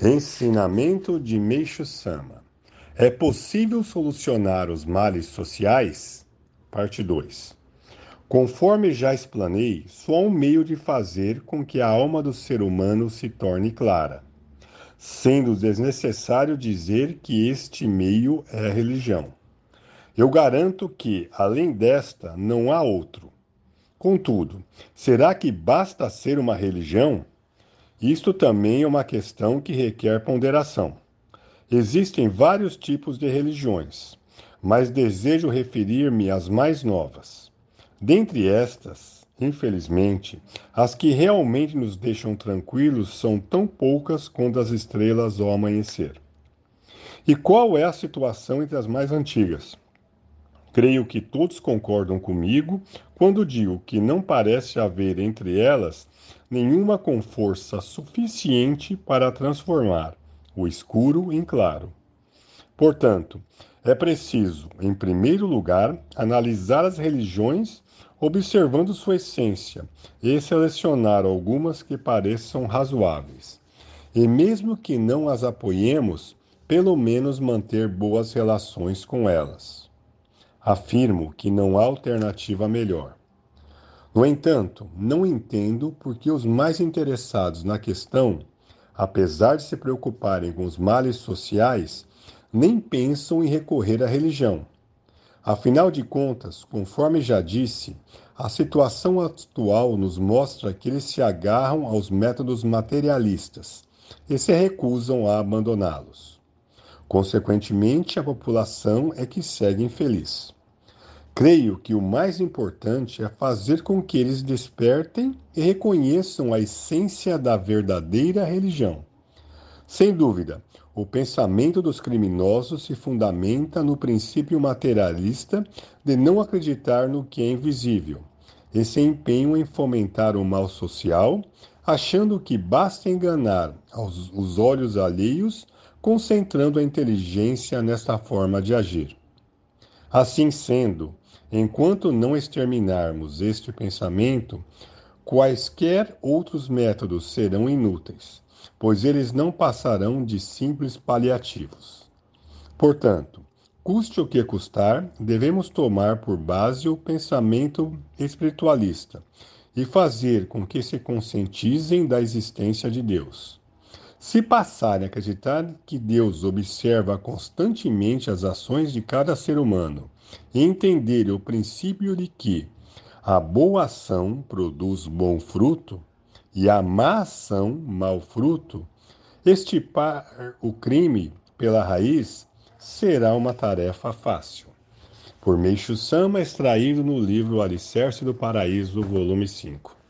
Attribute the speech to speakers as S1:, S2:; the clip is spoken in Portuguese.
S1: Ensinamento de Meixo Sama. É possível solucionar os males sociais? Parte 2. Conforme já explanei, só há um meio de fazer com que a alma do ser humano se torne clara, sendo desnecessário dizer que este meio é a religião. Eu garanto que, além desta, não há outro. Contudo, será que basta ser uma religião? Isto também é uma questão que requer ponderação. Existem vários tipos de religiões, mas desejo referir-me às mais novas. Dentre estas, infelizmente, as que realmente nos deixam tranquilos são tão poucas quanto as estrelas ao amanhecer. E qual é a situação entre as mais antigas? Creio que todos concordam comigo quando digo que não parece haver entre elas nenhuma com força suficiente para transformar o escuro em claro. Portanto, é preciso, em primeiro lugar, analisar as religiões observando sua essência e selecionar algumas que pareçam razoáveis. E mesmo que não as apoiemos, pelo menos manter boas relações com elas. Afirmo que não há alternativa melhor. No entanto, não entendo por que os mais interessados na questão, apesar de se preocuparem com os males sociais, nem pensam em recorrer à religião. Afinal de contas, conforme já disse, a situação atual nos mostra que eles se agarram aos métodos materialistas e se recusam a abandoná-los. Consequentemente, a população é que segue infeliz. Creio que o mais importante é fazer com que eles despertem e reconheçam a essência da verdadeira religião. Sem dúvida, o pensamento dos criminosos se fundamenta no princípio materialista de não acreditar no que é invisível e se empenham em fomentar o mal social, achando que basta enganar os olhos alheios, concentrando a inteligência nesta forma de agir. Assim sendo, Enquanto não exterminarmos este pensamento, quaisquer outros métodos serão inúteis, pois eles não passarão de simples paliativos. Portanto, custe o que custar, devemos tomar por base o pensamento espiritualista e fazer com que se conscientizem da existência de Deus. Se passarem a acreditar que Deus observa constantemente as ações de cada ser humano e entender o princípio de que a boa ação produz bom fruto e a má ação mau fruto, estipar o crime pela raiz será uma tarefa fácil. Por Meixo Sama, extraído no livro Alicerce do Paraíso, volume 5.